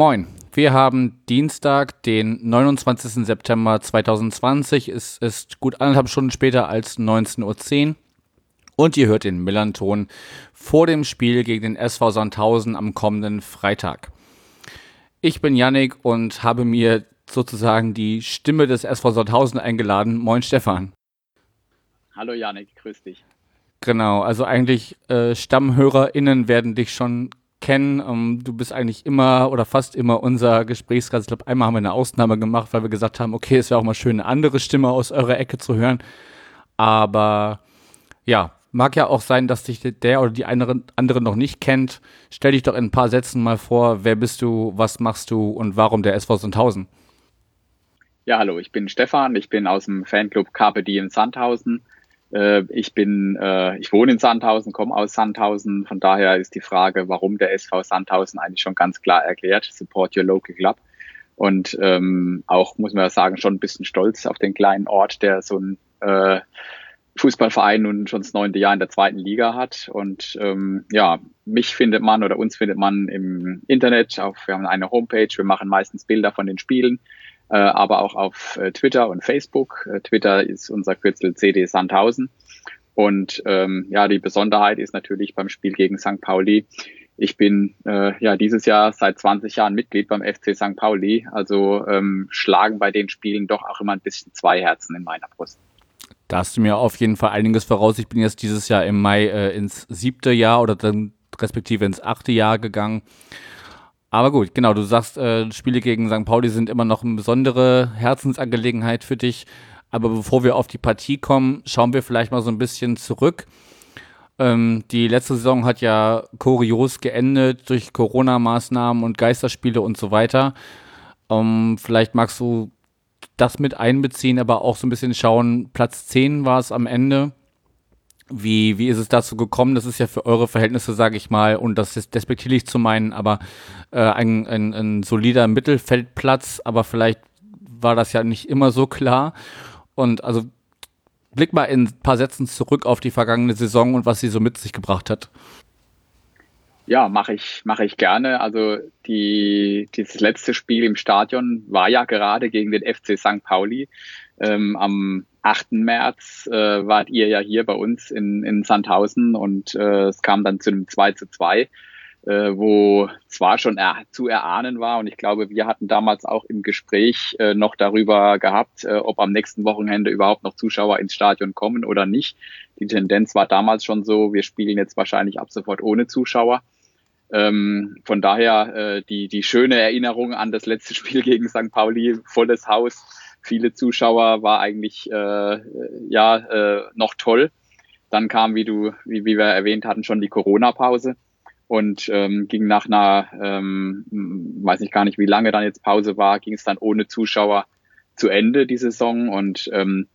Moin. Wir haben Dienstag, den 29. September 2020. Es ist gut anderthalb Stunden später als 19.10 Uhr. Und ihr hört den Millanton vor dem Spiel gegen den SV Sandhausen am kommenden Freitag. Ich bin Yannick und habe mir sozusagen die Stimme des SV Sandhausen eingeladen. Moin Stefan. Hallo Yannick, grüß dich. Genau, also eigentlich äh, StammhörerInnen werden dich schon kennen. Ähm, du bist eigentlich immer oder fast immer unser Gesprächsgast. Ich glaube, einmal haben wir eine Ausnahme gemacht, weil wir gesagt haben, okay, es wäre auch mal schön, eine andere Stimme aus eurer Ecke zu hören. Aber ja, Mag ja auch sein, dass dich der oder die andere, andere noch nicht kennt. Stell dich doch in ein paar Sätzen mal vor, wer bist du, was machst du und warum der SV Sandhausen? Ja, hallo, ich bin Stefan, ich bin aus dem Fanclub Carpe Diem Sandhausen. Äh, ich bin, äh, ich wohne in Sandhausen, komme aus Sandhausen. Von daher ist die Frage, warum der SV Sandhausen eigentlich schon ganz klar erklärt. Support your local club. Und ähm, auch, muss man sagen, schon ein bisschen stolz auf den kleinen Ort, der so ein äh, Fußballverein nun schon das neunte Jahr in der zweiten Liga hat. Und ähm, ja, mich findet man oder uns findet man im Internet. Auf, wir haben eine Homepage, wir machen meistens Bilder von den Spielen, aber auch auf äh, Twitter und Facebook. Äh, Twitter ist unser Kürzel CD Sandhausen. Und ähm, ja, die Besonderheit ist natürlich beim Spiel gegen St. Pauli. Ich bin äh, ja dieses Jahr seit 20 Jahren Mitglied beim FC St. Pauli. Also ähm, schlagen bei den Spielen doch auch immer ein bisschen zwei Herzen in meiner Brust. Da hast du mir auf jeden Fall einiges voraus. Ich bin jetzt dieses Jahr im Mai äh, ins siebte Jahr oder dann respektive ins achte Jahr gegangen. Aber gut, genau, du sagst, äh, Spiele gegen St. Pauli sind immer noch eine besondere Herzensangelegenheit für dich. Aber bevor wir auf die Partie kommen, schauen wir vielleicht mal so ein bisschen zurück. Ähm, die letzte Saison hat ja kurios geendet durch Corona-Maßnahmen und Geisterspiele und so weiter. Ähm, vielleicht magst du das mit einbeziehen, aber auch so ein bisschen schauen, Platz 10 war es am Ende. Wie, wie ist es dazu gekommen? Das ist ja für eure Verhältnisse, sage ich mal, und das ist despektierlich zu meinen, aber äh, ein, ein, ein solider Mittelfeldplatz, aber vielleicht war das ja nicht immer so klar. Und also blick mal in ein paar Sätzen zurück auf die vergangene Saison und was sie so mit sich gebracht hat. Ja, mache ich, mache ich gerne. Also die, dieses letzte Spiel im Stadion war ja gerade gegen den FC St. Pauli. Ähm, am 8. März äh, wart ihr ja hier bei uns in, in Sandhausen und äh, es kam dann zu einem 2 zu 2, äh, wo zwar schon er, zu erahnen war und ich glaube, wir hatten damals auch im Gespräch äh, noch darüber gehabt, äh, ob am nächsten Wochenende überhaupt noch Zuschauer ins Stadion kommen oder nicht. Die Tendenz war damals schon so, wir spielen jetzt wahrscheinlich ab sofort ohne Zuschauer. Ähm, von daher äh, die, die schöne Erinnerung an das letzte Spiel gegen St. Pauli, volles Haus, viele Zuschauer, war eigentlich äh, ja äh, noch toll. Dann kam, wie du, wie, wie wir erwähnt hatten, schon die Corona-Pause und ähm, ging nach einer, ähm, weiß ich gar nicht, wie lange dann jetzt Pause war, ging es dann ohne Zuschauer zu Ende die Saison und ähm,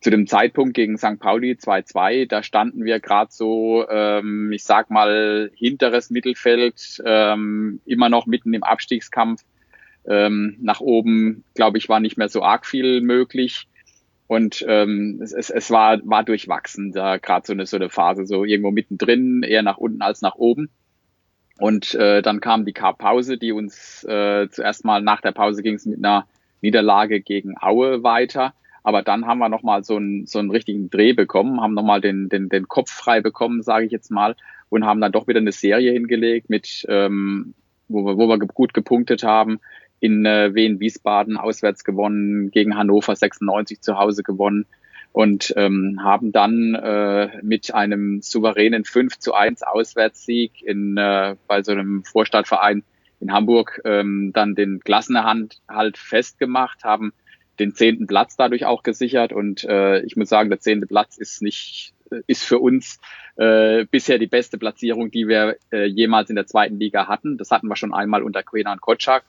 zu dem Zeitpunkt gegen St. Pauli 2-2, da standen wir gerade so, ähm, ich sag mal, hinteres Mittelfeld, ähm, immer noch mitten im Abstiegskampf. Ähm, nach oben, glaube ich, war nicht mehr so arg viel möglich. Und ähm, es, es, es war, war durchwachsen, da gerade so eine, so eine Phase, so irgendwo mittendrin, eher nach unten als nach oben. Und äh, dann kam die Pause, die uns äh, zuerst mal nach der Pause ging es mit einer Niederlage gegen Aue weiter. Aber dann haben wir nochmal so einen, so einen richtigen Dreh bekommen, haben nochmal den, den, den Kopf frei bekommen, sage ich jetzt mal, und haben dann doch wieder eine Serie hingelegt, mit, ähm, wo, wir, wo wir gut gepunktet haben. In äh, Wien, Wiesbaden auswärts gewonnen, gegen Hannover 96 zu Hause gewonnen und ähm, haben dann äh, mit einem souveränen 5 zu 1 Auswärtssieg in, äh, bei so einem Vorstadtverein in Hamburg ähm, dann den Klassenerhalt halt festgemacht, haben den zehnten Platz dadurch auch gesichert. Und äh, ich muss sagen, der zehnte Platz ist nicht, ist für uns äh, bisher die beste Platzierung, die wir äh, jemals in der zweiten Liga hatten. Das hatten wir schon einmal unter Quenan Kotschak.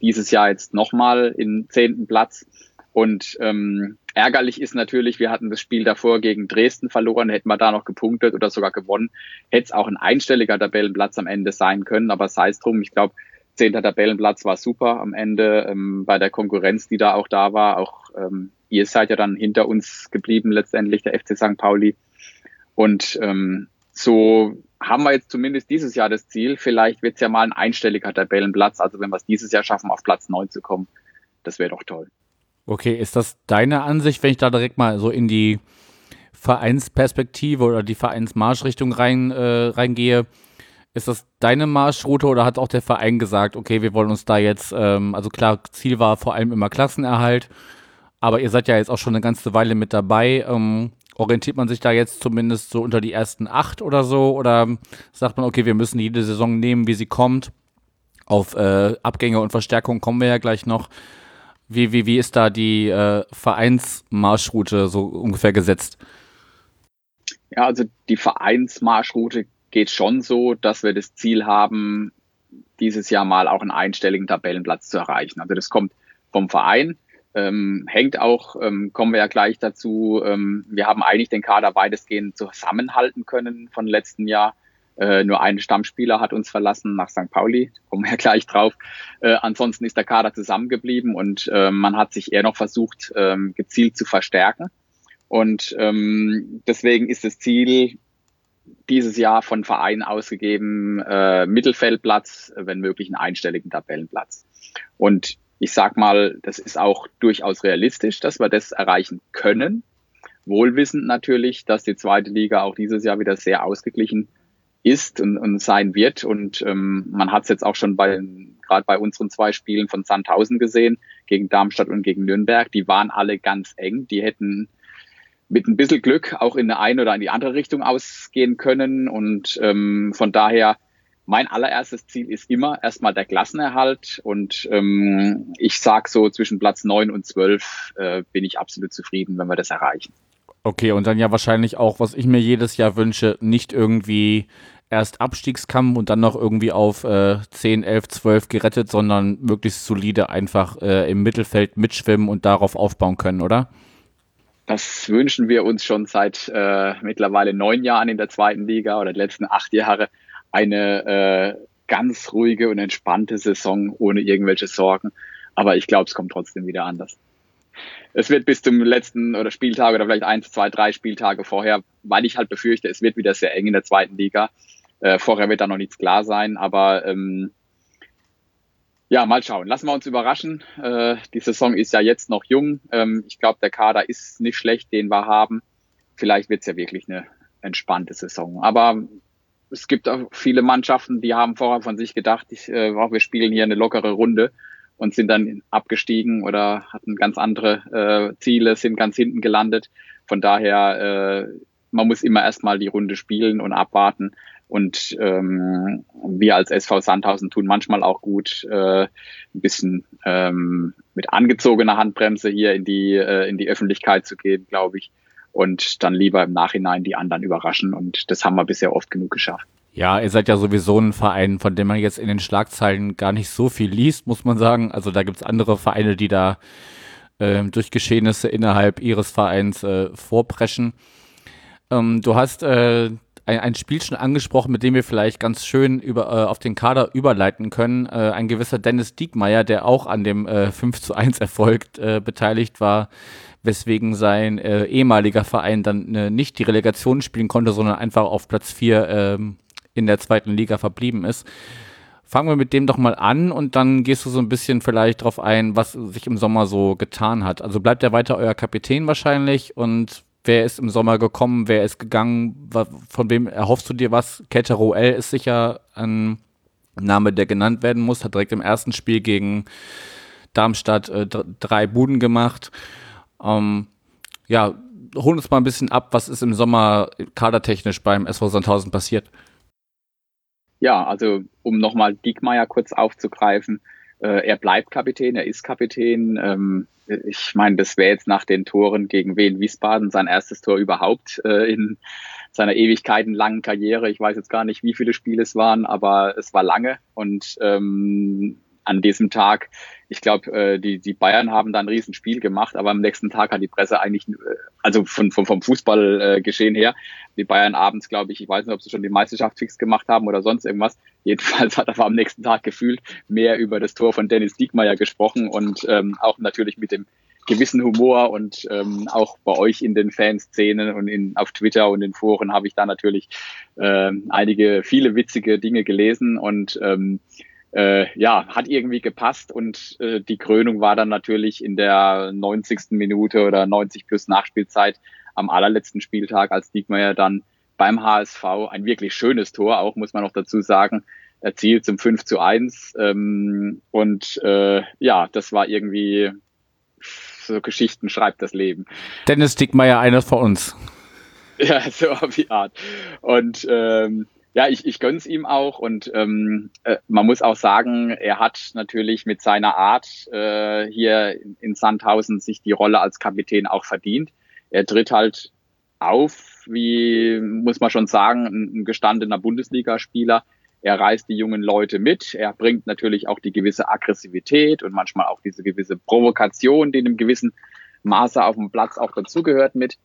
Dieses Jahr jetzt nochmal in zehnten Platz. Und ähm, ärgerlich ist natürlich, wir hatten das Spiel davor gegen Dresden verloren, hätten wir da noch gepunktet oder sogar gewonnen, hätte es auch ein einstelliger Tabellenplatz am Ende sein können, aber sei es drum, ich glaube, zehnter Tabellenplatz war super am Ende ähm, bei der Konkurrenz, die da auch da war. Auch ähm, ihr seid ja dann hinter uns geblieben letztendlich, der FC St. Pauli. Und ähm, so haben wir jetzt zumindest dieses Jahr das Ziel. Vielleicht wird es ja mal ein einstelliger Tabellenplatz. Also wenn wir es dieses Jahr schaffen, auf Platz 9 zu kommen, das wäre doch toll. Okay, ist das deine Ansicht, wenn ich da direkt mal so in die Vereinsperspektive oder die Vereinsmarschrichtung rein, äh, reingehe? Ist das deine Marschroute oder hat auch der Verein gesagt, okay, wir wollen uns da jetzt, ähm, also klar, Ziel war vor allem immer Klassenerhalt, aber ihr seid ja jetzt auch schon eine ganze Weile mit dabei. Ähm, orientiert man sich da jetzt zumindest so unter die ersten acht oder so? Oder sagt man, okay, wir müssen jede Saison nehmen, wie sie kommt? Auf äh, Abgänge und Verstärkung kommen wir ja gleich noch. Wie, wie, wie ist da die äh, Vereinsmarschroute so ungefähr gesetzt? Ja, also die Vereinsmarschroute geht schon so, dass wir das Ziel haben, dieses Jahr mal auch einen einstelligen Tabellenplatz zu erreichen. Also das kommt vom Verein, ähm, hängt auch, ähm, kommen wir ja gleich dazu, ähm, wir haben eigentlich den Kader weitestgehend zusammenhalten können von letzten Jahr. Äh, nur ein Stammspieler hat uns verlassen nach St. Pauli, kommen wir ja gleich drauf. Äh, ansonsten ist der Kader zusammengeblieben und äh, man hat sich eher noch versucht, ähm, gezielt zu verstärken. Und ähm, deswegen ist das Ziel, dieses Jahr von Vereinen ausgegeben, äh, Mittelfeldplatz, wenn möglich einen einstelligen Tabellenplatz. Und ich sag mal, das ist auch durchaus realistisch, dass wir das erreichen können. Wohlwissend natürlich, dass die zweite Liga auch dieses Jahr wieder sehr ausgeglichen ist und, und sein wird. Und ähm, man hat es jetzt auch schon bei gerade bei unseren zwei Spielen von Sandhausen gesehen, gegen Darmstadt und gegen Nürnberg. Die waren alle ganz eng. Die hätten mit ein bisschen Glück auch in eine oder in die andere Richtung ausgehen können. Und ähm, von daher, mein allererstes Ziel ist immer erstmal der Klassenerhalt. Und ähm, ich sag so, zwischen Platz neun und zwölf äh, bin ich absolut zufrieden, wenn wir das erreichen. Okay, und dann ja wahrscheinlich auch, was ich mir jedes Jahr wünsche, nicht irgendwie erst Abstiegskampf und dann noch irgendwie auf äh, 10, 11, 12 gerettet, sondern möglichst solide einfach äh, im Mittelfeld mitschwimmen und darauf aufbauen können, oder? Das wünschen wir uns schon seit äh, mittlerweile neun Jahren in der zweiten Liga oder die letzten acht Jahre eine äh, ganz ruhige und entspannte Saison ohne irgendwelche Sorgen. Aber ich glaube, es kommt trotzdem wieder anders. Es wird bis zum letzten oder Spieltag oder vielleicht eins, zwei, drei Spieltage vorher, weil ich halt befürchte, es wird wieder sehr eng in der zweiten Liga. Äh, vorher wird da noch nichts klar sein, aber ähm, ja, mal schauen. Lassen wir uns überraschen. Äh, die Saison ist ja jetzt noch jung. Ähm, ich glaube, der Kader ist nicht schlecht, den wir haben. Vielleicht wird es ja wirklich eine entspannte Saison. Aber es gibt auch viele Mannschaften, die haben vorher von sich gedacht, ich, äh, wir spielen hier eine lockere Runde und sind dann abgestiegen oder hatten ganz andere äh, Ziele, sind ganz hinten gelandet. Von daher, äh, man muss immer erstmal die Runde spielen und abwarten. Und ähm, wir als SV Sandhausen tun manchmal auch gut, äh, ein bisschen ähm, mit angezogener Handbremse hier in die, äh, in die Öffentlichkeit zu gehen, glaube ich. Und dann lieber im Nachhinein die anderen überraschen. Und das haben wir bisher oft genug geschafft. Ja, ihr seid ja sowieso ein Verein, von dem man jetzt in den Schlagzeilen gar nicht so viel liest, muss man sagen. Also da gibt's andere Vereine, die da äh, durch Geschehnisse innerhalb ihres Vereins äh, vorpreschen. Ähm, du hast äh, ein, ein Spiel schon angesprochen, mit dem wir vielleicht ganz schön über, äh, auf den Kader überleiten können. Äh, ein gewisser Dennis Diekmeyer, der auch an dem äh, 5 zu 1 Erfolg äh, beteiligt war, weswegen sein äh, ehemaliger Verein dann äh, nicht die Relegation spielen konnte, sondern einfach auf Platz 4 äh, in der zweiten Liga verblieben ist. Fangen wir mit dem doch mal an und dann gehst du so ein bisschen vielleicht drauf ein, was sich im Sommer so getan hat. Also bleibt er weiter euer Kapitän wahrscheinlich und wer ist im Sommer gekommen, wer ist gegangen, von wem erhoffst du dir was? Ketero L ist sicher ein Name, der genannt werden muss, hat direkt im ersten Spiel gegen Darmstadt äh, drei Buden gemacht. Ähm, ja, holen uns mal ein bisschen ab, was ist im Sommer kadertechnisch beim SV Sandhausen passiert? Ja, also um nochmal Diekmeyer kurz aufzugreifen, äh, er bleibt Kapitän, er ist Kapitän. Ähm, ich meine, das wäre jetzt nach den Toren gegen Wien Wiesbaden sein erstes Tor überhaupt äh, in seiner ewigkeitenlangen Karriere. Ich weiß jetzt gar nicht, wie viele Spiele es waren, aber es war lange und ähm, an diesem Tag, ich glaube, äh, die, die Bayern haben da ein Riesenspiel gemacht, aber am nächsten Tag hat die Presse eigentlich, äh, also von, von, vom Fußballgeschehen äh, her, die Bayern abends, glaube ich, ich weiß nicht, ob sie schon die Meisterschaft fix gemacht haben oder sonst irgendwas. Jedenfalls hat aber am nächsten Tag gefühlt mehr über das Tor von Dennis Diekmeyer gesprochen und ähm, auch natürlich mit dem gewissen Humor und ähm, auch bei euch in den Fanszenen und in, auf Twitter und in Foren habe ich da natürlich ähm, einige, viele witzige Dinge gelesen und ähm, äh, ja, hat irgendwie gepasst und äh, die Krönung war dann natürlich in der 90. Minute oder 90 plus Nachspielzeit am allerletzten Spieltag, als Diekmeyer dann beim HSV ein wirklich schönes Tor, auch muss man noch dazu sagen, erzielt zum 5 zu 1. Ähm, und äh, ja, das war irgendwie so Geschichten schreibt das Leben. Dennis Dickmeyer, einer von uns. Ja, so auf die Art. Und ähm, ja, ich, ich gönn's ihm auch und ähm, äh, man muss auch sagen, er hat natürlich mit seiner Art äh, hier in, in Sandhausen sich die Rolle als Kapitän auch verdient. Er tritt halt auf, wie muss man schon sagen, ein, ein gestandener Bundesligaspieler, er reißt die jungen Leute mit. Er bringt natürlich auch die gewisse Aggressivität und manchmal auch diese gewisse Provokation, die in einem gewissen Maße auf dem Platz auch dazugehört mit.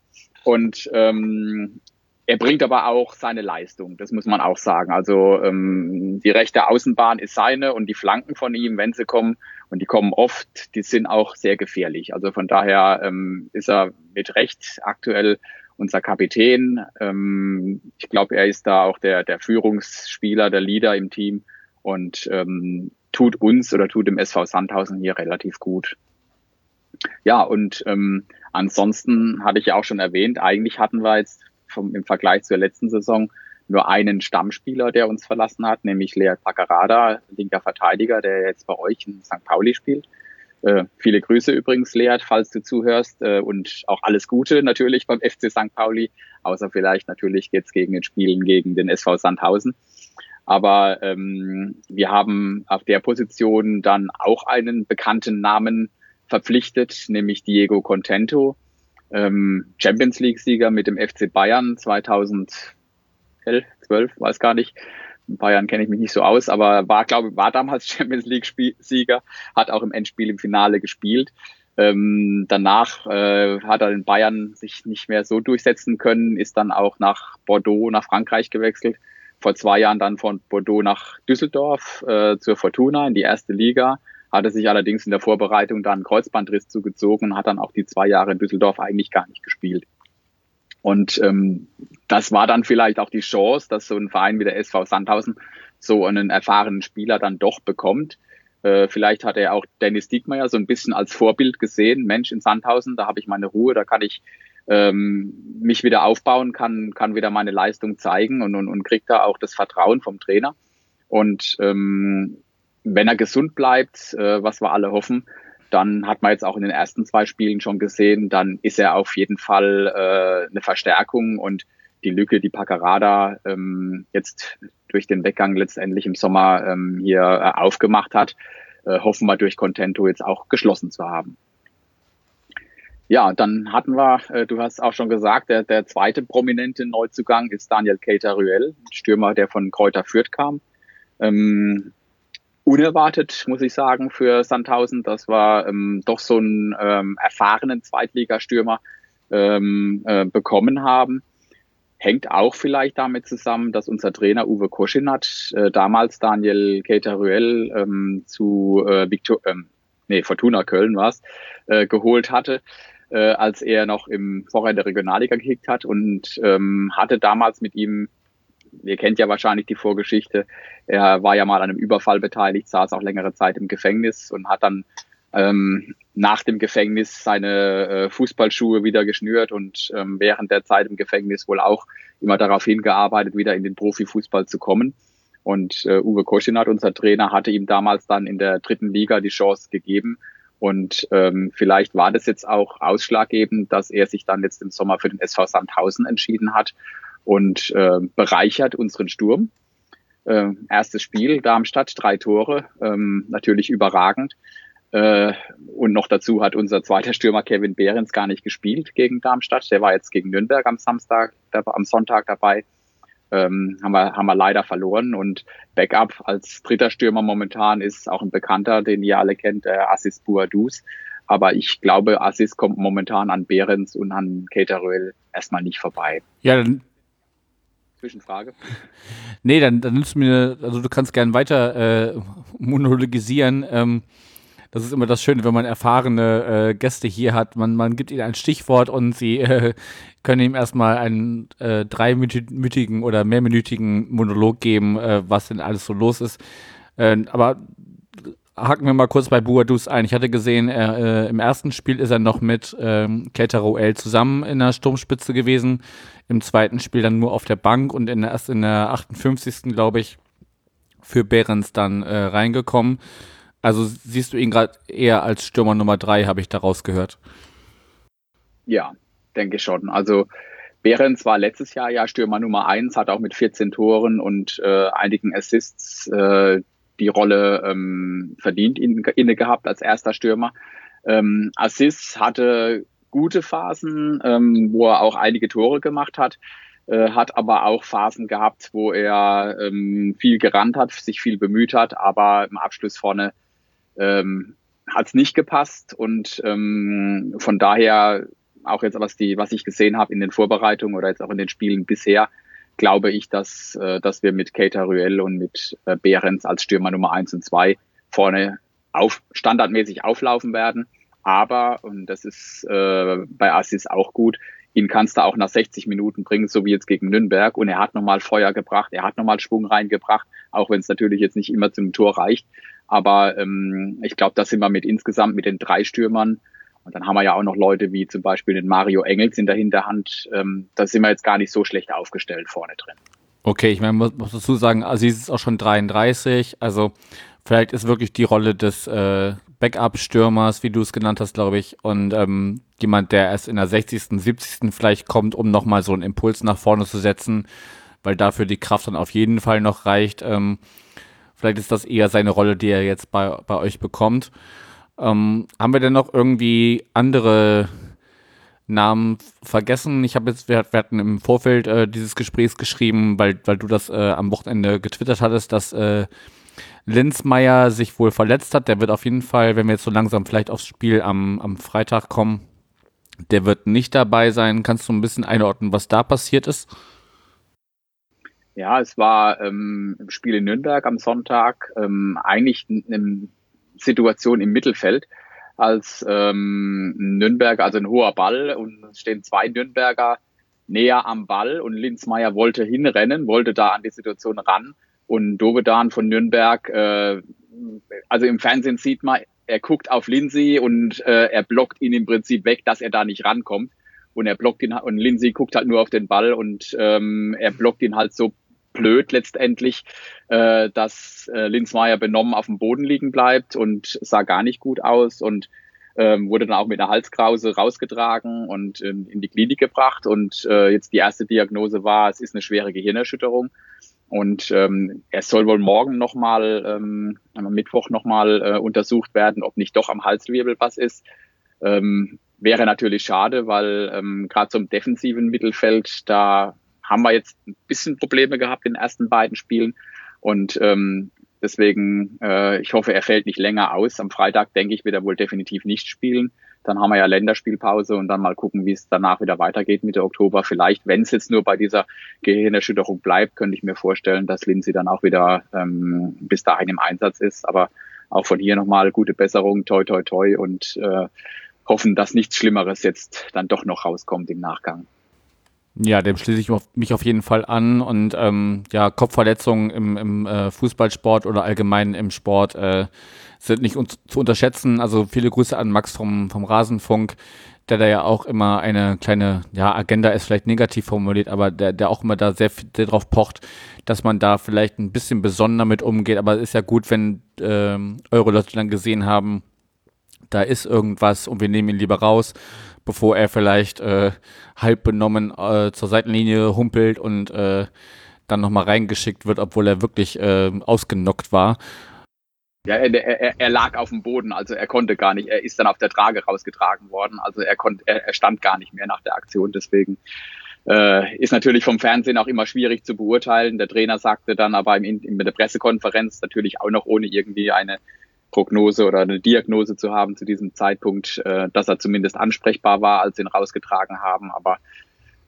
Und ähm, er bringt aber auch seine Leistung, das muss man auch sagen. Also ähm, die rechte Außenbahn ist seine und die Flanken von ihm, wenn sie kommen, und die kommen oft, die sind auch sehr gefährlich. Also von daher ähm, ist er mit Recht aktuell unser Kapitän. Ähm, ich glaube, er ist da auch der, der Führungsspieler, der Leader im Team und ähm, tut uns oder tut dem SV Sandhausen hier relativ gut. Ja, und ähm, ansonsten hatte ich ja auch schon erwähnt, eigentlich hatten wir jetzt vom, im Vergleich zur letzten Saison nur einen Stammspieler, der uns verlassen hat, nämlich Lea Pacarada, linker Verteidiger, der jetzt bei euch in St. Pauli spielt. Äh, viele Grüße übrigens, Leat, falls du zuhörst äh, und auch alles Gute natürlich beim FC St. Pauli, außer vielleicht natürlich jetzt gegen den Spielen gegen den SV Sandhausen. Aber ähm, wir haben auf der Position dann auch einen bekannten Namen verpflichtet, nämlich Diego Contento, ähm, Champions League-Sieger mit dem FC Bayern 2011, 12, weiß gar nicht. In Bayern kenne ich mich nicht so aus, aber war, glaube ich, war damals Champions League-Sieger, hat auch im Endspiel im Finale gespielt. Ähm, danach äh, hat er in Bayern sich nicht mehr so durchsetzen können, ist dann auch nach Bordeaux, nach Frankreich gewechselt. Vor zwei Jahren dann von Bordeaux nach Düsseldorf äh, zur Fortuna in die erste Liga. Hatte sich allerdings in der Vorbereitung dann Kreuzbandriss zugezogen und hat dann auch die zwei Jahre in Düsseldorf eigentlich gar nicht gespielt. Und ähm, das war dann vielleicht auch die Chance, dass so ein Verein wie der SV Sandhausen so einen erfahrenen Spieler dann doch bekommt. Äh, vielleicht hat er auch Dennis Diekmeyer so ein bisschen als Vorbild gesehen. Mensch, in Sandhausen, da habe ich meine Ruhe, da kann ich ähm, mich wieder aufbauen, kann, kann wieder meine Leistung zeigen und, und, und kriegt da auch das Vertrauen vom Trainer. Und ähm, wenn er gesund bleibt, äh, was wir alle hoffen, dann hat man jetzt auch in den ersten zwei Spielen schon gesehen, dann ist er auf jeden Fall äh, eine Verstärkung und die Lücke, die Paccarada ähm, jetzt durch den Weggang letztendlich im Sommer ähm, hier äh, aufgemacht hat, äh, hoffen wir durch Contento jetzt auch geschlossen zu haben. Ja, dann hatten wir, äh, du hast auch schon gesagt, der, der zweite prominente Neuzugang ist Daniel Keita-Ruel, Stürmer, der von Kräuter Fürth kam. Ähm, unerwartet, muss ich sagen, für Sandhausen. Das war ähm, doch so einen ähm, erfahrenen Zweitligastürmer ähm, äh, bekommen haben. Hängt auch vielleicht damit zusammen, dass unser Trainer Uwe Koschinat äh, damals Daniel Keita-Ruel ähm, zu äh, Victor, ähm, nee, Fortuna Köln war's, äh, geholt hatte, äh, als er noch im Vorreiter der Regionalliga gekickt hat und ähm, hatte damals mit ihm ihr kennt ja wahrscheinlich die Vorgeschichte. Er war ja mal an einem Überfall beteiligt, saß auch längere Zeit im Gefängnis und hat dann ähm, nach dem Gefängnis seine äh, Fußballschuhe wieder geschnürt und ähm, während der Zeit im Gefängnis wohl auch immer darauf hingearbeitet, wieder in den Profifußball zu kommen. Und äh, Uwe Koschinat, unser Trainer, hatte ihm damals dann in der dritten Liga die Chance gegeben. Und ähm, vielleicht war das jetzt auch ausschlaggebend, dass er sich dann jetzt im Sommer für den SV Sandhausen entschieden hat und äh, bereichert unseren Sturm. Äh, erstes Spiel, Darmstadt, drei Tore, ähm, natürlich überragend. Äh, und noch dazu hat unser zweiter Stürmer Kevin Behrens gar nicht gespielt gegen Darmstadt. Der war jetzt gegen Nürnberg am Samstag, am Sonntag dabei. ähm, haben, wir, haben wir leider verloren. Und Backup als dritter Stürmer momentan ist auch ein Bekannter, den ihr alle kennt, äh, Assis Boadus. Aber ich glaube, Assis kommt momentan an Behrens und an Cateröl erstmal nicht vorbei. Ja, dann. Zwischenfrage. Nee, dann, dann nimmst du mir, also du kannst gern weiter äh, monologisieren. Ähm, das ist immer das Schöne, wenn man erfahrene äh, Gäste hier hat. Man, man gibt ihnen ein Stichwort und sie äh, können ihm erstmal einen äh, dreimütigen oder mehrminütigen Monolog geben, äh, was denn alles so los ist. Äh, aber haken wir mal kurz bei Buadus ein. Ich hatte gesehen, er, äh, im ersten Spiel ist er noch mit ähm, Keteroel zusammen in der Sturmspitze gewesen. Im zweiten Spiel dann nur auf der Bank und in erst in der 58. glaube ich, für Behrens dann äh, reingekommen. Also siehst du ihn gerade eher als Stürmer Nummer drei, habe ich daraus gehört. Ja, denke schon. Also Behrens war letztes Jahr ja Stürmer Nummer eins, hat auch mit 14 Toren und äh, einigen Assists äh, die Rolle ähm, verdient in, inne gehabt als erster Stürmer. Ähm, Assis hatte gute Phasen, ähm, wo er auch einige Tore gemacht hat, äh, hat aber auch Phasen gehabt, wo er ähm, viel gerannt hat, sich viel bemüht hat, aber im Abschluss vorne ähm, hat es nicht gepasst und ähm, von daher auch jetzt was die was ich gesehen habe in den Vorbereitungen oder jetzt auch in den Spielen bisher glaube ich, dass äh, dass wir mit Keita Ruel und mit äh, Behrens als Stürmer Nummer eins und zwei vorne auf standardmäßig auflaufen werden. Aber und das ist äh, bei Assis auch gut. Ihn kannst du auch nach 60 Minuten bringen, so wie jetzt gegen Nürnberg. Und er hat nochmal Feuer gebracht, er hat nochmal Schwung reingebracht, auch wenn es natürlich jetzt nicht immer zum Tor reicht. Aber ähm, ich glaube, da sind wir mit insgesamt mit den drei Stürmern und dann haben wir ja auch noch Leute wie zum Beispiel den Mario Engels in der Hinterhand. Ähm, da sind wir jetzt gar nicht so schlecht aufgestellt vorne drin. Okay, ich meine, muss, muss dazu sagen, Aziz ist auch schon 33. Also vielleicht ist wirklich die Rolle des äh, Backup-Stürmers, wie du es genannt hast, glaube ich, und ähm, jemand, der erst in der 60., 70. vielleicht kommt, um nochmal so einen Impuls nach vorne zu setzen, weil dafür die Kraft dann auf jeden Fall noch reicht. Ähm, Vielleicht ist das eher seine Rolle, die er jetzt bei, bei euch bekommt. Ähm, haben wir denn noch irgendwie andere Namen vergessen? Ich habe jetzt, wir, wir, hatten im Vorfeld äh, dieses Gesprächs geschrieben, weil, weil du das äh, am Wochenende getwittert hattest, dass äh, Linzmeier sich wohl verletzt hat. Der wird auf jeden Fall, wenn wir jetzt so langsam vielleicht aufs Spiel am, am Freitag kommen, der wird nicht dabei sein. Kannst du ein bisschen einordnen, was da passiert ist? Ja, es war ähm, im Spiel in Nürnberg am Sonntag ähm, eigentlich eine Situation im Mittelfeld, als ähm, Nürnberg, also ein hoher Ball und es stehen zwei Nürnberger näher am Ball und Linzmeier wollte hinrennen, wollte da an die Situation ran und Dovedan von Nürnberg, äh, also im Fernsehen sieht man, er guckt auf Lindsay und äh, er blockt ihn im Prinzip weg, dass er da nicht rankommt. Und er blockt ihn und Lindsay guckt halt nur auf den Ball und ähm, er blockt ihn halt so blöd letztendlich, äh, dass äh, Linzmeier benommen auf dem Boden liegen bleibt und sah gar nicht gut aus und ähm, wurde dann auch mit einer Halskrause rausgetragen und in, in die Klinik gebracht. Und äh, jetzt die erste Diagnose war, es ist eine schwere Gehirnerschütterung und ähm, er soll wohl morgen nochmal, ähm, am Mittwoch nochmal äh, untersucht werden, ob nicht doch am Halswirbel was ist. Ähm, wäre natürlich schade, weil ähm, gerade zum defensiven Mittelfeld, da haben wir jetzt ein bisschen Probleme gehabt in den ersten beiden Spielen. Und ähm, deswegen, äh, ich hoffe, er fällt nicht länger aus. Am Freitag, denke ich, wird er wohl definitiv nicht spielen. Dann haben wir ja Länderspielpause und dann mal gucken, wie es danach wieder weitergeht Mitte Oktober. Vielleicht, wenn es jetzt nur bei dieser Gehirnerschütterung bleibt, könnte ich mir vorstellen, dass Lindsay dann auch wieder ähm, bis dahin im Einsatz ist. Aber auch von hier nochmal gute Besserung, toi, toi, toi und äh, hoffen, dass nichts Schlimmeres jetzt dann doch noch rauskommt im Nachgang. Ja, dem schließe ich mich auf jeden Fall an. Und ähm, ja, Kopfverletzungen im, im äh, Fußballsport oder allgemein im Sport äh, sind nicht un zu unterschätzen. Also viele Grüße an Max vom, vom Rasenfunk, der da ja auch immer eine kleine, ja, Agenda ist vielleicht negativ formuliert, aber der, der auch immer da sehr, sehr drauf pocht, dass man da vielleicht ein bisschen besonder mit umgeht. Aber es ist ja gut, wenn ähm, eure Leute dann gesehen haben, da ist irgendwas und wir nehmen ihn lieber raus bevor er vielleicht äh, halb benommen äh, zur Seitenlinie humpelt und äh, dann nochmal reingeschickt wird, obwohl er wirklich äh, ausgenockt war. Ja, er, er, er, lag auf dem Boden, also er konnte gar nicht. Er ist dann auf der Trage rausgetragen worden, also er konnte, er, er stand gar nicht mehr nach der Aktion. Deswegen Äh, ist natürlich vom Fernsehen auch immer schwierig zu beurteilen. Der Trainer sagte dann aber in, in der Pressekonferenz natürlich auch noch ohne irgendwie eine Prognose oder eine Diagnose zu haben zu diesem Zeitpunkt, äh, dass er zumindest ansprechbar war, als sie ihn rausgetragen haben. Aber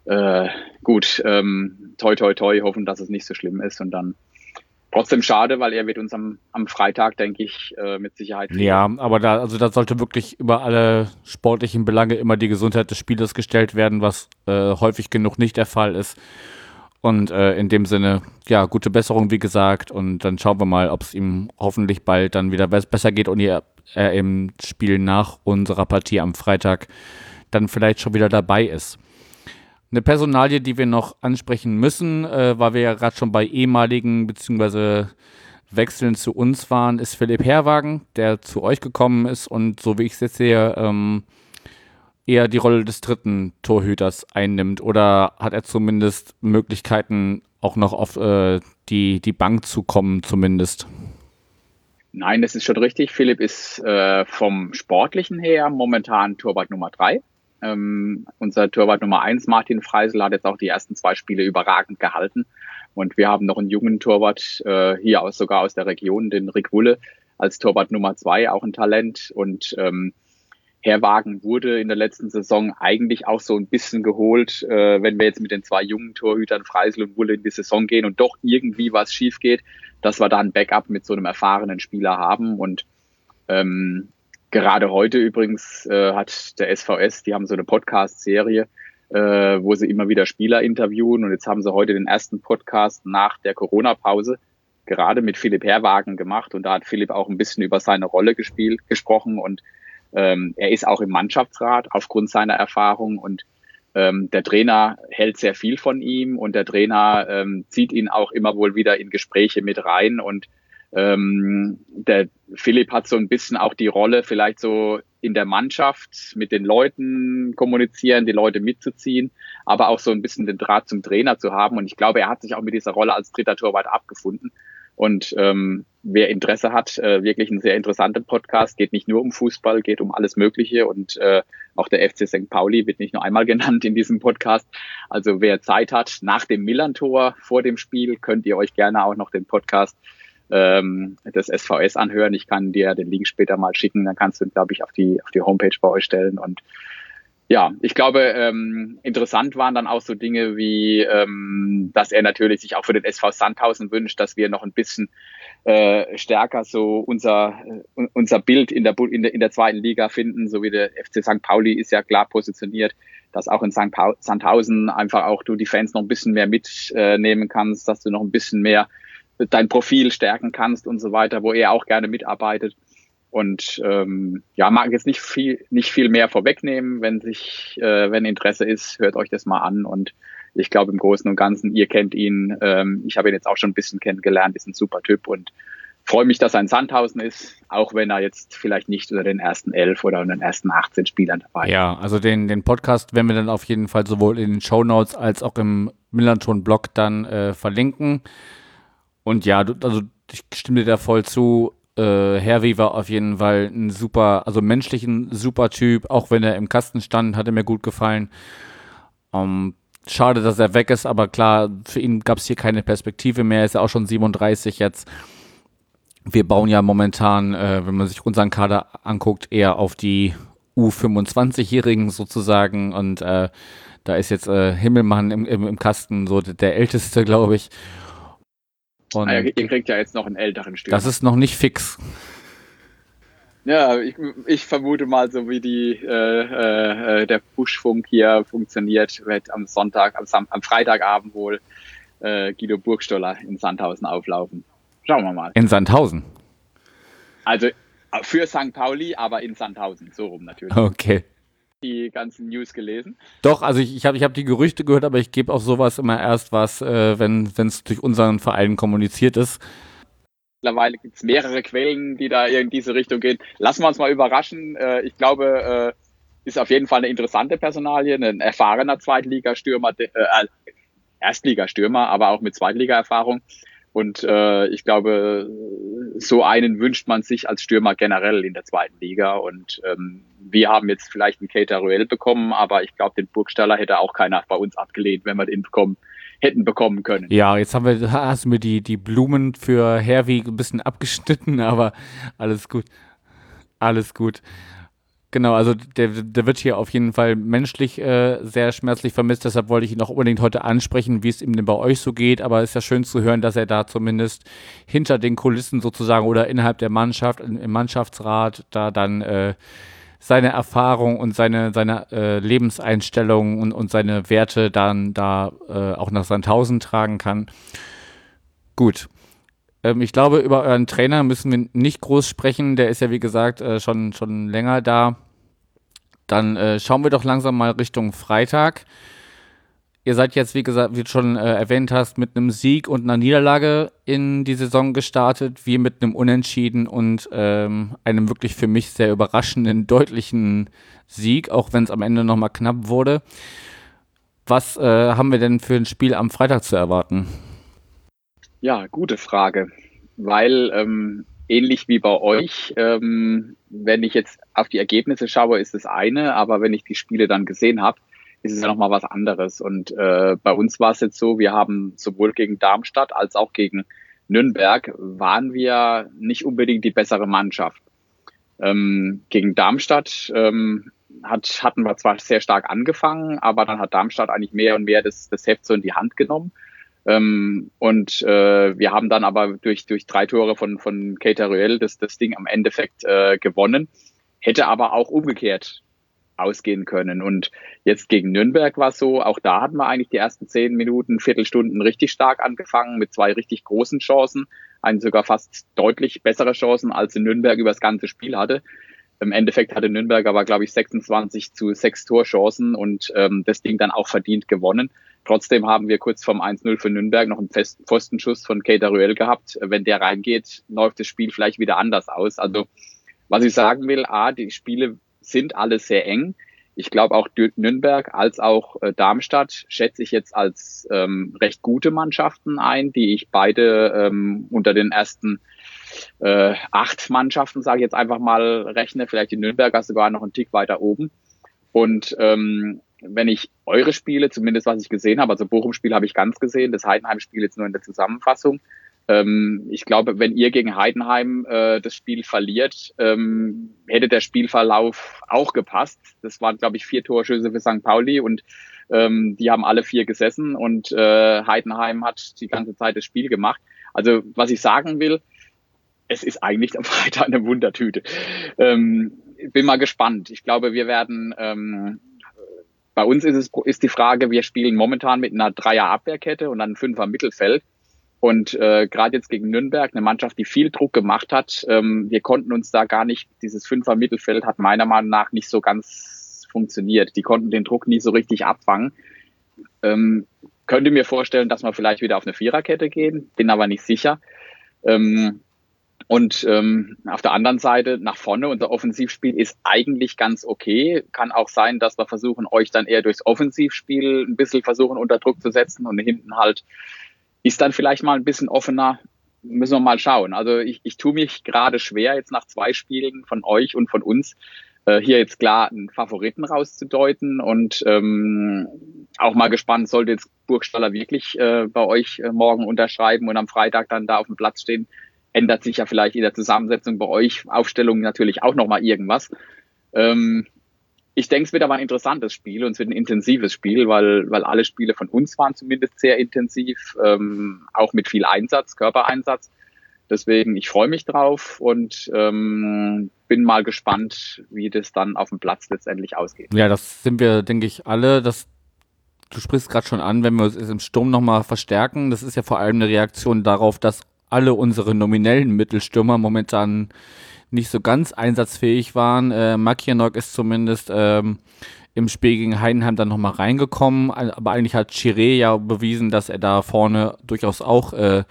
äh, gut, ähm, toi toi toi, hoffen, dass es nicht so schlimm ist und dann trotzdem schade, weil er wird uns am, am Freitag, denke ich, äh, mit Sicherheit. Fehlen. Ja, aber da, also da sollte wirklich über alle sportlichen Belange immer die Gesundheit des Spielers gestellt werden, was äh, häufig genug nicht der Fall ist. Und äh, in dem Sinne, ja, gute Besserung, wie gesagt. Und dann schauen wir mal, ob es ihm hoffentlich bald dann wieder besser geht und er, im Spiel nach unserer Partie am Freitag dann vielleicht schon wieder dabei ist. Eine Personalie, die wir noch ansprechen müssen, äh, weil wir ja gerade schon bei ehemaligen bzw. Wechseln zu uns waren, ist Philipp Herwagen, der zu euch gekommen ist und so wie ich es jetzt sehe, ähm, eher die Rolle des dritten Torhüters einnimmt. Oder hat er zumindest Möglichkeiten, auch noch auf äh, die, die Bank zu kommen, zumindest? Nein, das ist schon richtig. Philipp ist äh, vom Sportlichen her momentan Torwart Nummer drei. Ähm, unser Torwart Nummer eins, Martin Freisel, hat jetzt auch die ersten zwei Spiele überragend gehalten. Und wir haben noch einen jungen Torwart äh, hier aus, sogar aus der Region, den Rick Wulle, als Torwart Nummer zwei, auch ein Talent. Und ähm, Herwagen wurde in der letzten Saison eigentlich auch so ein bisschen geholt, äh, wenn wir jetzt mit den zwei jungen Torhütern Freisel und Wulle in die Saison gehen und doch irgendwie was schief geht, dass wir da ein Backup mit so einem erfahrenen Spieler haben. Und ähm, Gerade heute übrigens äh, hat der SVS, die haben so eine Podcast-Serie, äh, wo sie immer wieder Spieler interviewen. Und jetzt haben sie heute den ersten Podcast nach der Corona-Pause gerade mit Philipp Herwagen gemacht. Und da hat Philipp auch ein bisschen über seine Rolle gespielt, gesprochen. Und ähm, er ist auch im Mannschaftsrat aufgrund seiner Erfahrung. Und ähm, der Trainer hält sehr viel von ihm und der Trainer ähm, zieht ihn auch immer wohl wieder in Gespräche mit rein. Und ähm, der Philipp hat so ein bisschen auch die Rolle, vielleicht so in der Mannschaft mit den Leuten kommunizieren, die Leute mitzuziehen, aber auch so ein bisschen den Draht zum Trainer zu haben. Und ich glaube, er hat sich auch mit dieser Rolle als dritter Torwart abgefunden. Und ähm, wer Interesse hat, äh, wirklich ein sehr interessanter Podcast. Geht nicht nur um Fußball, geht um alles Mögliche. Und äh, auch der FC St. Pauli wird nicht nur einmal genannt in diesem Podcast. Also wer Zeit hat, nach dem Millantor vor dem Spiel, könnt ihr euch gerne auch noch den Podcast ähm, des SVS anhören. Ich kann dir den Link später mal schicken, dann kannst du ihn, glaube ich, auf die, auf die Homepage bei euch stellen. Und ja, ich glaube, ähm, interessant waren dann auch so Dinge wie, ähm, dass er natürlich sich auch für den SV Sandhausen wünscht, dass wir noch ein bisschen äh, stärker so unser, äh, unser Bild in der, in, der, in der zweiten Liga finden, so wie der FC St. Pauli ist ja klar positioniert, dass auch in St. Pa Sandhausen einfach auch du die Fans noch ein bisschen mehr mitnehmen äh, kannst, dass du noch ein bisschen mehr dein Profil stärken kannst und so weiter, wo er auch gerne mitarbeitet. Und ähm, ja, mag jetzt nicht viel, nicht viel mehr vorwegnehmen. Wenn sich, äh, wenn Interesse ist, hört euch das mal an. Und ich glaube im Großen und Ganzen, ihr kennt ihn. Ähm, ich habe ihn jetzt auch schon ein bisschen kennengelernt, ist ein super Typ und freue mich, dass er in Sandhausen ist, auch wenn er jetzt vielleicht nicht unter den ersten elf oder unter den ersten 18 Spielern dabei ist. Ja, also den, den Podcast werden wir dann auf jeden Fall sowohl in den Show Notes als auch im Millanton-Blog dann äh, verlinken. Und ja, also ich stimme dir da voll zu. Äh, Hervey war auf jeden Fall ein super, also menschlichen super Typ, auch wenn er im Kasten stand, hat er mir gut gefallen. Ähm, schade, dass er weg ist, aber klar, für ihn gab es hier keine Perspektive mehr. Er ist ja auch schon 37 jetzt. Wir bauen ja momentan, äh, wenn man sich unseren Kader anguckt, eher auf die U25-Jährigen sozusagen. Und äh, da ist jetzt äh, Himmelmann im, im, im Kasten so der älteste, glaube ich. Und ah, ihr kriegt ja jetzt noch einen älteren Stürmer. Das ist noch nicht fix. Ja, ich, ich vermute mal, so wie die äh, äh, der Buschfunk hier funktioniert, wird am Sonntag, am, Sam am Freitagabend wohl äh, Guido Burgstoller in Sandhausen auflaufen. Schauen wir mal. In Sandhausen? Also für St. Pauli, aber in Sandhausen, so rum natürlich. Okay die ganzen News gelesen? Doch, also ich, ich habe ich hab die Gerüchte gehört, aber ich gebe auch sowas immer erst was, äh, wenn es durch unseren Verein kommuniziert ist. Mittlerweile gibt es mehrere Quellen, die da in diese Richtung gehen. Lassen wir uns mal überraschen. Äh, ich glaube, äh, ist auf jeden Fall eine interessante Personalie, ein erfahrener Zweitligastürmer, äh, Erstligastürmer, aber auch mit Zweitliga-Erfahrung. Und äh, ich glaube, so einen wünscht man sich als Stürmer generell in der zweiten Liga. Und ähm, wir haben jetzt vielleicht einen Cater Ruel bekommen, aber ich glaube, den Burgstaller hätte auch keiner bei uns abgelehnt, wenn wir den bekommen hätten bekommen können. Ja, jetzt haben wir, hast du mir die, die Blumen für Herwig ein bisschen abgeschnitten, aber alles gut. Alles gut. Genau, also der, der wird hier auf jeden Fall menschlich äh, sehr schmerzlich vermisst. Deshalb wollte ich ihn auch unbedingt heute ansprechen, wie es ihm denn bei euch so geht. Aber es ist ja schön zu hören, dass er da zumindest hinter den Kulissen sozusagen oder innerhalb der Mannschaft, im Mannschaftsrat, da dann äh, seine Erfahrung und seine, seine äh, Lebenseinstellung und, und seine Werte dann da äh, auch nach Sandhausen tragen kann. Gut. Ähm, ich glaube, über euren Trainer müssen wir nicht groß sprechen. Der ist ja, wie gesagt, äh, schon, schon länger da. Dann äh, schauen wir doch langsam mal Richtung Freitag. Ihr seid jetzt, wie gesagt, wie du schon äh, erwähnt hast, mit einem Sieg und einer Niederlage in die Saison gestartet. Wir mit einem Unentschieden und ähm, einem wirklich für mich sehr überraschenden, deutlichen Sieg, auch wenn es am Ende nochmal knapp wurde. Was äh, haben wir denn für ein Spiel am Freitag zu erwarten? Ja, gute Frage, weil ähm, ähnlich wie bei euch, ähm, wenn ich jetzt auf die Ergebnisse schaue, ist das eine, aber wenn ich die Spiele dann gesehen habe, ist es ja nochmal was anderes. Und äh, bei uns war es jetzt so, wir haben sowohl gegen Darmstadt als auch gegen Nürnberg waren wir nicht unbedingt die bessere Mannschaft. Ähm, gegen Darmstadt ähm, hat, hatten wir zwar sehr stark angefangen, aber dann hat Darmstadt eigentlich mehr und mehr das, das Heft so in die Hand genommen. Ähm, und äh, wir haben dann aber durch, durch drei Tore von, von Keita Ruel das, das Ding am Endeffekt äh, gewonnen. Hätte aber auch umgekehrt ausgehen können. Und jetzt gegen Nürnberg war es so, auch da hatten wir eigentlich die ersten zehn Minuten, Viertelstunden richtig stark angefangen mit zwei richtig großen Chancen, einen sogar fast deutlich bessere Chancen, als in Nürnberg über das ganze Spiel hatte. Im Endeffekt hatte Nürnberg aber, glaube ich, 26 zu 6 Torchancen und ähm, das Ding dann auch verdient gewonnen. Trotzdem haben wir kurz vorm 1-0 für Nürnberg noch einen Fest Pfostenschuss von Keita Ruel gehabt. Wenn der reingeht, läuft das Spiel vielleicht wieder anders aus. Also was ich sagen will, A, die Spiele sind alle sehr eng. Ich glaube auch Nürnberg als auch äh, Darmstadt schätze ich jetzt als ähm, recht gute Mannschaften ein, die ich beide ähm, unter den ersten äh, acht Mannschaften, sage ich jetzt einfach mal, rechne. Vielleicht die Nürnberger sogar noch einen Tick weiter oben. Und ähm, wenn ich eure Spiele, zumindest was ich gesehen habe, also Bochum-Spiel habe ich ganz gesehen, das Heidenheim-Spiel jetzt nur in der Zusammenfassung. Ähm, ich glaube, wenn ihr gegen Heidenheim äh, das Spiel verliert, ähm, hätte der Spielverlauf auch gepasst. Das waren, glaube ich, vier Torschüsse für St. Pauli und ähm, die haben alle vier gesessen und äh, Heidenheim hat die ganze Zeit das Spiel gemacht. Also was ich sagen will, es ist eigentlich am Freitag eine Wundertüte. Ähm, bin mal gespannt. Ich glaube, wir werden ähm, bei uns ist es ist die Frage, wir spielen momentan mit einer Dreier Abwehrkette und einem Fünfer Mittelfeld. Und äh, gerade jetzt gegen Nürnberg, eine Mannschaft, die viel Druck gemacht hat, ähm, wir konnten uns da gar nicht, dieses Fünfer Mittelfeld hat meiner Meinung nach nicht so ganz funktioniert. Die konnten den Druck nie so richtig abfangen. Ähm, könnte mir vorstellen, dass wir vielleicht wieder auf eine Viererkette gehen, bin aber nicht sicher. Ähm, und ähm, auf der anderen Seite nach vorne, unser Offensivspiel ist eigentlich ganz okay. Kann auch sein, dass wir versuchen, euch dann eher durchs Offensivspiel ein bisschen versuchen, unter Druck zu setzen und hinten halt ist dann vielleicht mal ein bisschen offener. Müssen wir mal schauen. Also ich, ich tue mich gerade schwer, jetzt nach zwei Spielen von euch und von uns äh, hier jetzt klar einen Favoriten rauszudeuten und ähm, auch mal gespannt, sollte jetzt Burgstaller wirklich äh, bei euch äh, morgen unterschreiben und am Freitag dann da auf dem Platz stehen, ändert sich ja vielleicht in der Zusammensetzung bei euch, Aufstellung natürlich auch nochmal irgendwas. Ähm, ich denke, es wird aber ein interessantes Spiel und es wird ein intensives Spiel, weil, weil alle Spiele von uns waren zumindest sehr intensiv, ähm, auch mit viel Einsatz, Körpereinsatz. Deswegen, ich freue mich drauf und ähm, bin mal gespannt, wie das dann auf dem Platz letztendlich ausgeht. Ja, das sind wir, denke ich, alle. Das, du sprichst gerade schon an, wenn wir uns im Sturm nochmal verstärken. Das ist ja vor allem eine Reaktion darauf, dass alle unsere nominellen Mittelstürmer momentan nicht so ganz einsatzfähig waren. Äh, Makianok ist zumindest ähm, im Spiel gegen Heidenheim dann nochmal reingekommen, aber eigentlich hat Chiré ja bewiesen, dass er da vorne durchaus auch äh,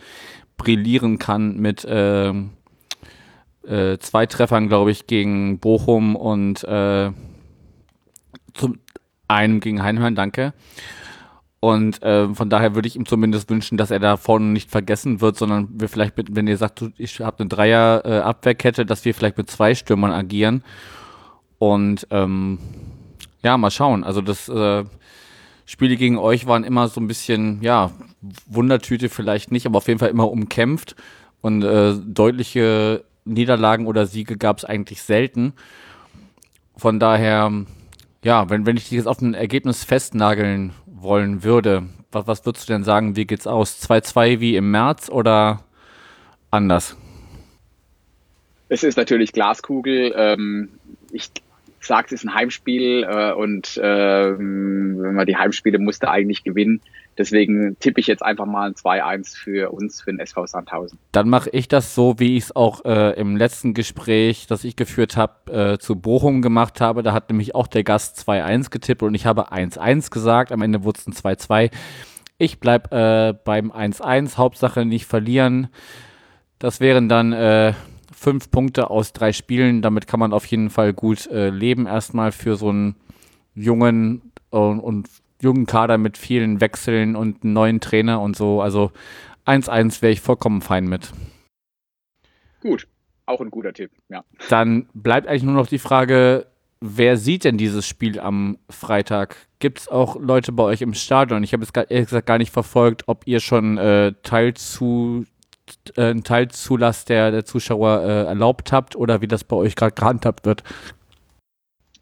brillieren kann mit äh, äh, zwei Treffern, glaube ich, gegen Bochum und äh, zum einem gegen Heidenheim, danke. Und äh, von daher würde ich ihm zumindest wünschen, dass er da vorne nicht vergessen wird, sondern wir vielleicht, mit, wenn ihr sagt, ich habe eine Dreier-Abwehrkette, äh, dass wir vielleicht mit zwei Stürmern agieren. Und ähm, ja, mal schauen. Also das äh, Spiele gegen euch waren immer so ein bisschen, ja, Wundertüte vielleicht nicht, aber auf jeden Fall immer umkämpft. Und äh, deutliche Niederlagen oder Siege gab es eigentlich selten. Von daher, ja, wenn, wenn ich dich jetzt auf ein Ergebnis festnageln wollen würde, was, was würdest du denn sagen, wie geht's aus? 2-2 wie im März oder anders? Es ist natürlich Glaskugel. Ähm, ich sage, es ist ein Heimspiel äh, und ähm, wenn man die Heimspiele musste eigentlich gewinnen. Deswegen tippe ich jetzt einfach mal ein 2-1 für uns, für den SV Sandhausen. Dann mache ich das so, wie ich es auch äh, im letzten Gespräch, das ich geführt habe, äh, zu Bochum gemacht habe. Da hat nämlich auch der Gast 2-1 getippt und ich habe 1-1 gesagt. Am Ende wurde es ein 2-2. Ich bleibe äh, beim 1-1. Hauptsache nicht verlieren. Das wären dann äh, fünf Punkte aus drei Spielen. Damit kann man auf jeden Fall gut äh, leben. Erstmal für so einen jungen und, und jungen Kader mit vielen Wechseln und einen neuen Trainer und so. Also 1-1 wäre ich vollkommen fein mit. Gut, auch ein guter Tipp, ja. Dann bleibt eigentlich nur noch die Frage, wer sieht denn dieses Spiel am Freitag? Gibt es auch Leute bei euch im Stadion? Ich habe jetzt ehrlich gesagt gar nicht verfolgt, ob ihr schon äh, Teil zu äh, einen Teilzulass der, der Zuschauer äh, erlaubt habt oder wie das bei euch gerade gehandhabt wird.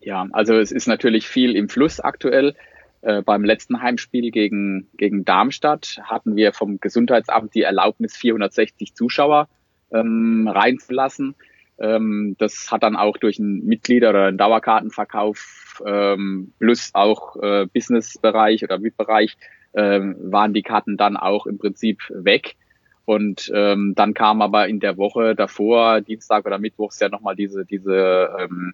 Ja, also es ist natürlich viel im Fluss aktuell. Äh, beim letzten Heimspiel gegen, gegen Darmstadt hatten wir vom Gesundheitsamt die Erlaubnis, 460 Zuschauer ähm, reinzulassen. Ähm, das hat dann auch durch einen Mitglieder- oder einen Dauerkartenverkauf ähm, plus auch äh, Businessbereich oder VIP-Bereich ähm, waren die Karten dann auch im Prinzip weg. Und ähm, dann kam aber in der Woche davor, Dienstag oder Mittwochs ja nochmal diese, diese ähm,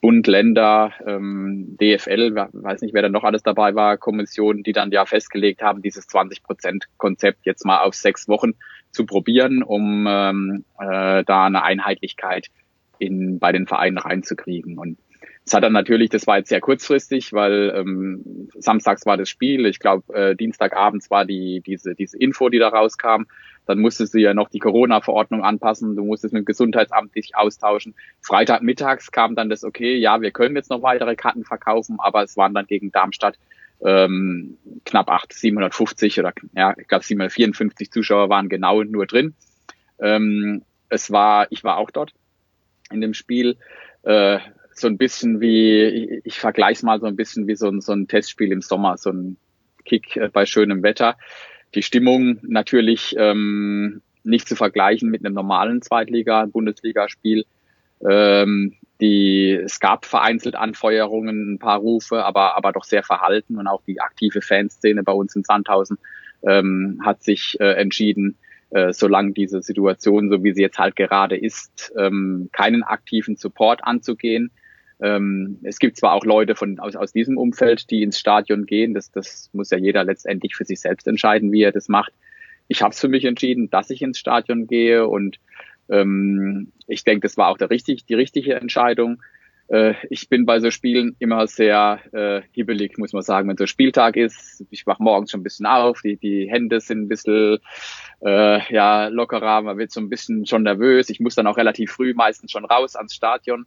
Bund, Länder, ähm, DFL, weiß nicht, wer da noch alles dabei war, Kommission, die dann ja festgelegt haben, dieses 20-Prozent-Konzept jetzt mal auf sechs Wochen zu probieren, um ähm, äh, da eine Einheitlichkeit in, bei den Vereinen reinzukriegen. Und es hat dann natürlich, das war jetzt sehr kurzfristig, weil ähm, samstags war das Spiel, ich glaube äh, Dienstagabends war die diese diese Info, die da rauskam. Dann musstest du ja noch die Corona-Verordnung anpassen, du musstest mit dem Gesundheitsamt dich austauschen. Freitagmittags kam dann das okay, ja, wir können jetzt noch weitere Karten verkaufen, aber es waren dann gegen Darmstadt ähm, knapp 8, 750 oder ja, ich glaube 754 Zuschauer waren genau nur drin. Ähm, es war, ich war auch dort in dem Spiel. Äh, so ein bisschen wie, ich, ich vergleiche es mal so ein bisschen wie so ein, so ein Testspiel im Sommer, so ein Kick äh, bei schönem Wetter. Die Stimmung natürlich ähm, nicht zu vergleichen mit einem normalen Zweitliga-Bundesligaspiel. Ähm, die, es gab vereinzelt Anfeuerungen, ein paar Rufe, aber, aber doch sehr verhalten und auch die aktive Fanszene bei uns in Sandhausen ähm, hat sich äh, entschieden, äh, solange diese Situation, so wie sie jetzt halt gerade ist, ähm, keinen aktiven Support anzugehen. Ähm, es gibt zwar auch Leute von, aus, aus diesem Umfeld, die ins Stadion gehen. Das, das muss ja jeder letztendlich für sich selbst entscheiden, wie er das macht. Ich habe es für mich entschieden, dass ich ins Stadion gehe und ähm, ich denke, das war auch der richtig, die richtige Entscheidung. Äh, ich bin bei so Spielen immer sehr äh, hibbelig, muss man sagen, wenn so Spieltag ist. Ich wach morgens schon ein bisschen auf, die, die Hände sind ein bisschen äh, ja, lockerer, man wird so ein bisschen schon nervös. Ich muss dann auch relativ früh meistens schon raus ans Stadion.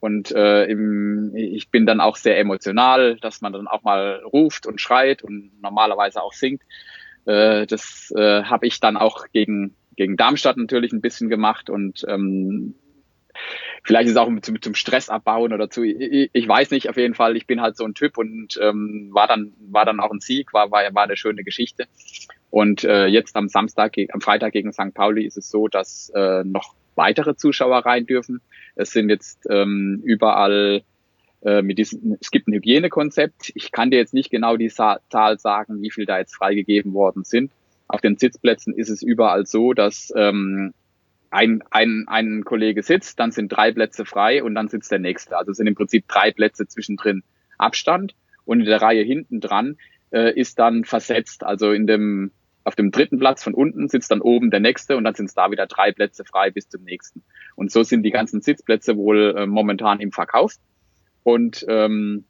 Und äh, im, ich bin dann auch sehr emotional, dass man dann auch mal ruft und schreit und normalerweise auch singt. Äh, das äh, habe ich dann auch gegen, gegen Darmstadt natürlich ein bisschen gemacht und ähm, vielleicht ist es auch zum, zum Stress abbauen oder zu, ich, ich, weiß nicht, auf jeden Fall, ich bin halt so ein Typ und ähm, war dann war dann auch ein Sieg, war war, war eine schöne Geschichte. Und äh, jetzt am Samstag, am Freitag gegen St. Pauli ist es so, dass äh, noch weitere Zuschauer rein dürfen. Es sind jetzt ähm, überall äh, mit diesem, es gibt ein Hygienekonzept. Ich kann dir jetzt nicht genau die Zahl sagen, wie viel da jetzt freigegeben worden sind. Auf den Sitzplätzen ist es überall so, dass ähm, ein, ein, ein Kollege sitzt, dann sind drei Plätze frei und dann sitzt der nächste. Also es sind im Prinzip drei Plätze zwischendrin Abstand und in der Reihe hinten dran äh, ist dann versetzt. Also in dem auf dem dritten Platz von unten sitzt dann oben der nächste und dann sind es da wieder drei Plätze frei bis zum nächsten. Und so sind die ganzen Sitzplätze wohl äh, momentan im Verkauf. Und ähm,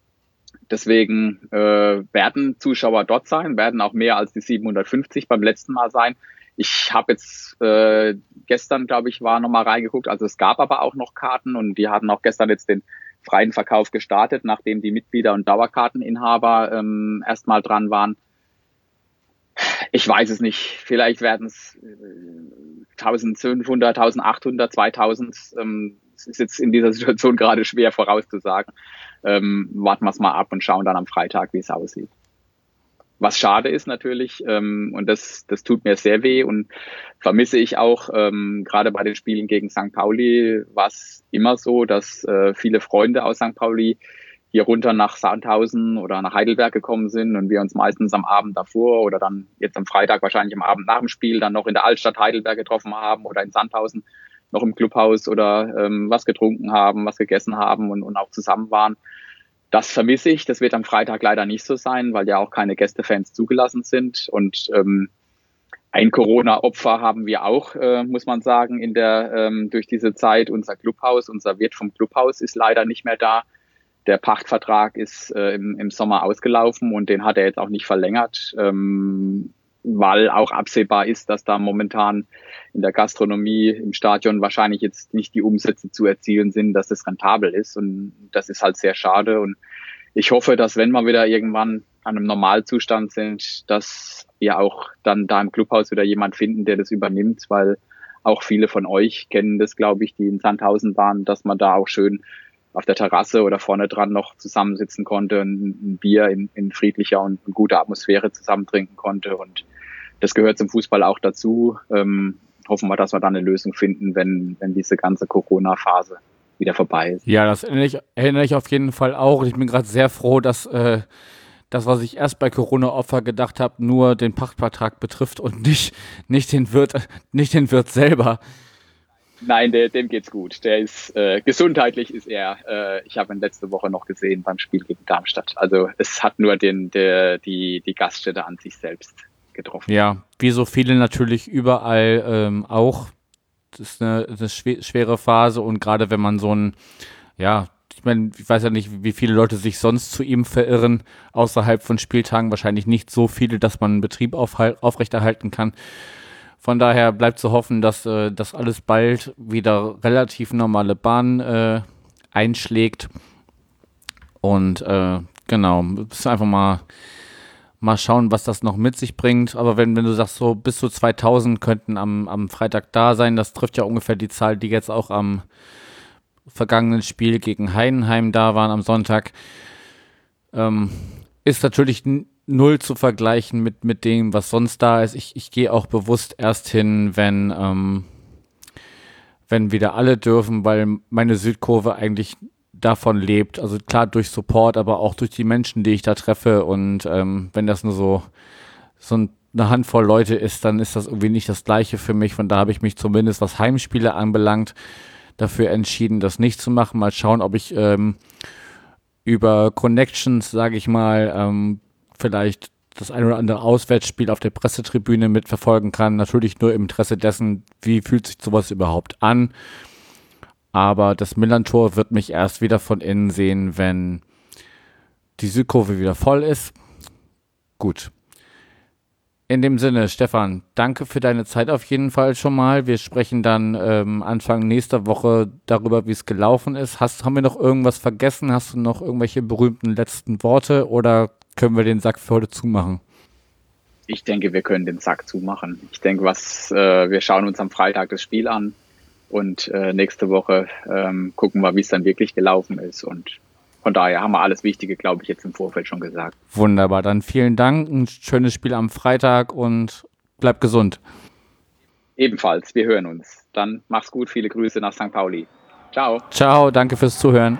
Deswegen äh, werden Zuschauer dort sein, werden auch mehr als die 750 beim letzten Mal sein. Ich habe jetzt äh, gestern, glaube ich, war nochmal reingeguckt. Also es gab aber auch noch Karten und die hatten auch gestern jetzt den freien Verkauf gestartet, nachdem die Mitglieder und Dauerkarteninhaber ähm, erstmal dran waren. Ich weiß es nicht. Vielleicht werden es 1500, 1800, 2000. Ähm, es ist jetzt in dieser Situation gerade schwer vorauszusagen. Ähm, warten wir es mal ab und schauen dann am Freitag, wie es aussieht. Was schade ist natürlich, ähm, und das, das tut mir sehr weh und vermisse ich auch, ähm, gerade bei den Spielen gegen St. Pauli war es immer so, dass äh, viele Freunde aus St. Pauli hier runter nach Sandhausen oder nach Heidelberg gekommen sind und wir uns meistens am Abend davor oder dann jetzt am Freitag wahrscheinlich am Abend nach dem Spiel dann noch in der Altstadt Heidelberg getroffen haben oder in Sandhausen noch im Clubhaus oder ähm, was getrunken haben, was gegessen haben und, und auch zusammen waren. Das vermisse ich. Das wird am Freitag leider nicht so sein, weil ja auch keine Gästefans zugelassen sind. Und ähm, ein Corona-Opfer haben wir auch, äh, muss man sagen, in der ähm, durch diese Zeit. Unser Clubhaus, unser Wirt vom Clubhaus ist leider nicht mehr da. Der Pachtvertrag ist äh, im, im Sommer ausgelaufen und den hat er jetzt auch nicht verlängert. Ähm, weil auch absehbar ist, dass da momentan in der Gastronomie im Stadion wahrscheinlich jetzt nicht die Umsätze zu erzielen sind, dass es rentabel ist. Und das ist halt sehr schade. Und ich hoffe, dass wenn wir wieder irgendwann an einem Normalzustand sind, dass wir auch dann da im Clubhaus wieder jemand finden, der das übernimmt, weil auch viele von euch kennen das, glaube ich, die in Sandhausen waren, dass man da auch schön auf der Terrasse oder vorne dran noch zusammensitzen konnte, ein, ein Bier in, in friedlicher und guter Atmosphäre zusammen trinken konnte. Und das gehört zum Fußball auch dazu. Ähm, hoffen wir, dass wir da eine Lösung finden, wenn, wenn diese ganze Corona-Phase wieder vorbei ist. Ja, das erinnere ich, erinnere ich auf jeden Fall auch. Ich bin gerade sehr froh, dass äh, das, was ich erst bei Corona-Opfer gedacht habe, nur den Pachtvertrag betrifft und nicht, nicht, den, Wirt, nicht den Wirt selber. Nein, der, dem geht's gut. Der ist äh, gesundheitlich ist er. Äh, ich habe ihn letzte Woche noch gesehen beim Spiel gegen Darmstadt. Also es hat nur den der die die Gaststätte an sich selbst getroffen. Ja, wie so viele natürlich überall ähm, auch. Das ist eine, eine schwere Phase und gerade wenn man so ein ja ich meine, ich weiß ja nicht, wie viele Leute sich sonst zu ihm verirren, außerhalb von Spieltagen. Wahrscheinlich nicht so viele, dass man einen Betrieb aufrechterhalten kann. Von daher bleibt zu hoffen, dass äh, das alles bald wieder relativ normale Bahn äh, einschlägt. Und äh, genau, einfach mal, mal schauen, was das noch mit sich bringt. Aber wenn, wenn du sagst, so bis zu 2000 könnten am, am Freitag da sein, das trifft ja ungefähr die Zahl, die jetzt auch am vergangenen Spiel gegen Heidenheim da waren am Sonntag. Ähm, ist natürlich null zu vergleichen mit, mit dem, was sonst da ist. Ich, ich gehe auch bewusst erst hin, wenn, ähm, wenn wieder alle dürfen, weil meine Südkurve eigentlich davon lebt. Also klar durch Support, aber auch durch die Menschen, die ich da treffe. Und ähm, wenn das nur so, so eine Handvoll Leute ist, dann ist das irgendwie nicht das Gleiche für mich. Von da habe ich mich zumindest, was Heimspiele anbelangt, dafür entschieden, das nicht zu machen. Mal schauen, ob ich ähm, über Connections, sage ich mal, ähm, vielleicht das ein oder andere Auswärtsspiel auf der Pressetribüne mitverfolgen kann. Natürlich nur im Interesse dessen, wie fühlt sich sowas überhaupt an. Aber das Millantor wird mich erst wieder von innen sehen, wenn die Südkurve wieder voll ist. Gut. In dem Sinne, Stefan, danke für deine Zeit auf jeden Fall schon mal. Wir sprechen dann ähm, Anfang nächster Woche darüber, wie es gelaufen ist. Hast, haben wir noch irgendwas vergessen? Hast du noch irgendwelche berühmten letzten Worte oder können wir den Sack für heute zumachen? Ich denke, wir können den Sack zumachen. Ich denke, was äh, wir schauen uns am Freitag das Spiel an und äh, nächste Woche ähm, gucken wir, wie es dann wirklich gelaufen ist. Und von daher haben wir alles Wichtige, glaube ich, jetzt im Vorfeld schon gesagt. Wunderbar, dann vielen Dank, ein schönes Spiel am Freitag und bleib gesund. Ebenfalls, wir hören uns. Dann mach's gut, viele Grüße nach St. Pauli. Ciao. Ciao, danke fürs Zuhören.